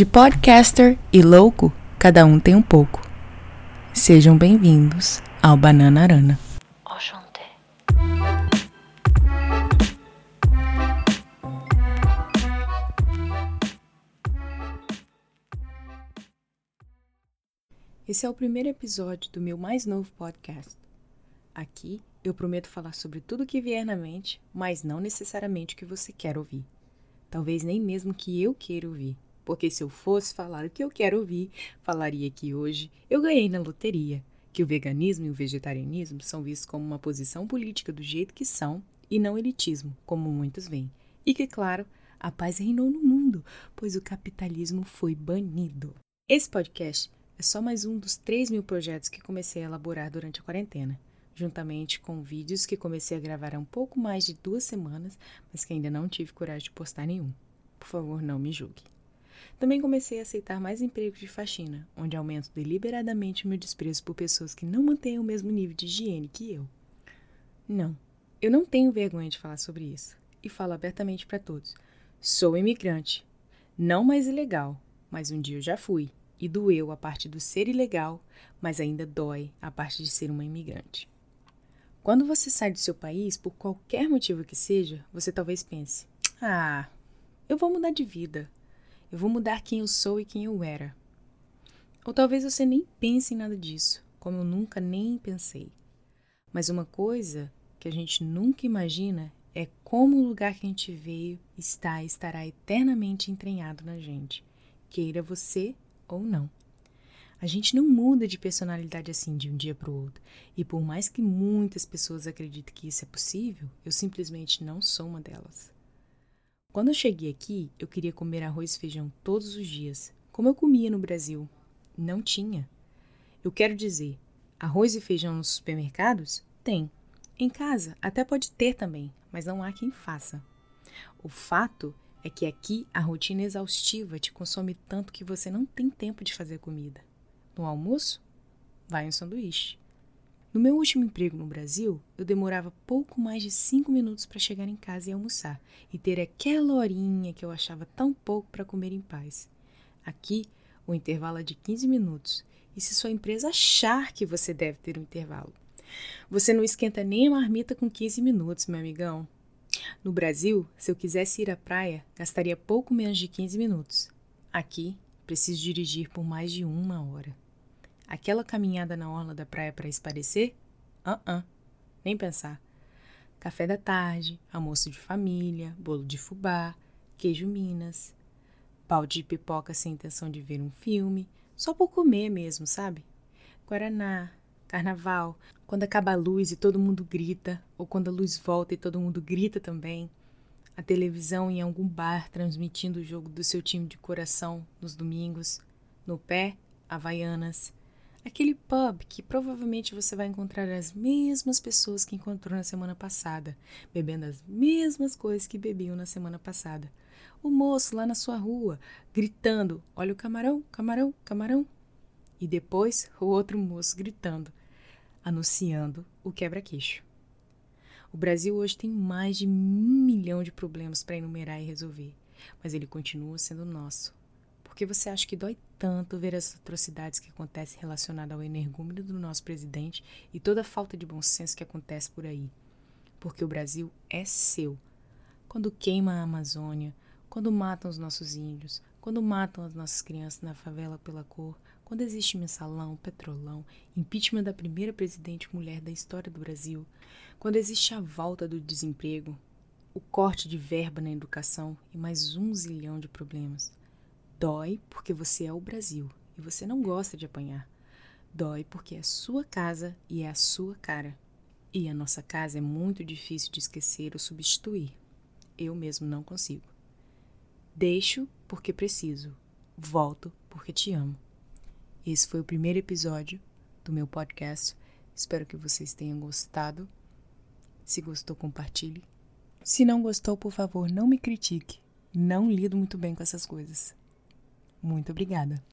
De podcaster e louco, cada um tem um pouco. Sejam bem-vindos ao Banana Arana. Esse é o primeiro episódio do meu mais novo podcast. Aqui eu prometo falar sobre tudo que vier na mente, mas não necessariamente o que você quer ouvir. Talvez nem mesmo que eu queira ouvir. Porque se eu fosse falar o que eu quero ouvir, falaria que hoje eu ganhei na loteria, que o veganismo e o vegetarianismo são vistos como uma posição política do jeito que são e não elitismo, como muitos veem. E que, claro, a paz reinou no mundo, pois o capitalismo foi banido. Esse podcast é só mais um dos 3 mil projetos que comecei a elaborar durante a quarentena, juntamente com vídeos que comecei a gravar há um pouco mais de duas semanas, mas que ainda não tive coragem de postar nenhum. Por favor, não me julgue. Também comecei a aceitar mais empregos de faxina, onde aumento deliberadamente meu desprezo por pessoas que não mantêm o mesmo nível de higiene que eu. Não, eu não tenho vergonha de falar sobre isso, e falo abertamente para todos. Sou imigrante. Não mais ilegal, mas um dia eu já fui, e doeu a parte do ser ilegal, mas ainda dói a parte de ser uma imigrante. Quando você sai do seu país, por qualquer motivo que seja, você talvez pense: ah, eu vou mudar de vida, eu vou mudar quem eu sou e quem eu era. Ou talvez você nem pense em nada disso, como eu nunca nem pensei. Mas uma coisa que a gente nunca imagina é como o lugar que a gente veio está e estará eternamente entranhado na gente, queira você ou não. A gente não muda de personalidade assim de um dia para o outro, e por mais que muitas pessoas acreditem que isso é possível, eu simplesmente não sou uma delas. Quando eu cheguei aqui, eu queria comer arroz e feijão todos os dias, como eu comia no Brasil. Não tinha. Eu quero dizer, arroz e feijão nos supermercados? Tem. Em casa até pode ter também, mas não há quem faça. O fato é que aqui a rotina exaustiva te consome tanto que você não tem tempo de fazer comida. No almoço, vai um sanduíche. No meu último emprego no Brasil, eu demorava pouco mais de cinco minutos para chegar em casa e almoçar, e ter aquela horinha que eu achava tão pouco para comer em paz. Aqui, o intervalo é de 15 minutos, e se sua empresa achar que você deve ter um intervalo. Você não esquenta nem a marmita com 15 minutos, meu amigão. No Brasil, se eu quisesse ir à praia, gastaria pouco menos de 15 minutos. Aqui, preciso dirigir por mais de uma hora. Aquela caminhada na orla da praia para esparecer? Ah, uh, -uh, nem pensar. Café da tarde, almoço de família, bolo de fubá, queijo Minas, pau de pipoca sem intenção de ver um filme, só por comer mesmo, sabe? Guaraná, carnaval, quando acaba a luz e todo mundo grita, ou quando a luz volta e todo mundo grita também. A televisão em algum bar transmitindo o jogo do seu time de coração nos domingos. No pé, Havaianas. Aquele pub que provavelmente você vai encontrar as mesmas pessoas que encontrou na semana passada, bebendo as mesmas coisas que bebiam na semana passada. O moço lá na sua rua, gritando: Olha o camarão, camarão, camarão. E depois o outro moço gritando, anunciando o quebra-queixo. O Brasil hoje tem mais de um milhão de problemas para enumerar e resolver, mas ele continua sendo nosso, que você acha que dói tanto ver as atrocidades que acontecem relacionadas ao energúmeno do nosso presidente e toda a falta de bom senso que acontece por aí? Porque o Brasil é seu. Quando queima a Amazônia, quando matam os nossos índios, quando matam as nossas crianças na favela pela cor, quando existe mensalão, petrolão, impeachment da primeira presidente mulher da história do Brasil, quando existe a volta do desemprego, o corte de verba na educação e mais um zilhão de problemas. Dói porque você é o Brasil e você não gosta de apanhar. Dói porque é sua casa e é a sua cara. E a nossa casa é muito difícil de esquecer ou substituir. Eu mesmo não consigo. Deixo porque preciso. Volto porque te amo. Esse foi o primeiro episódio do meu podcast. Espero que vocês tenham gostado. Se gostou, compartilhe. Se não gostou, por favor, não me critique. Não lido muito bem com essas coisas. Muito obrigada.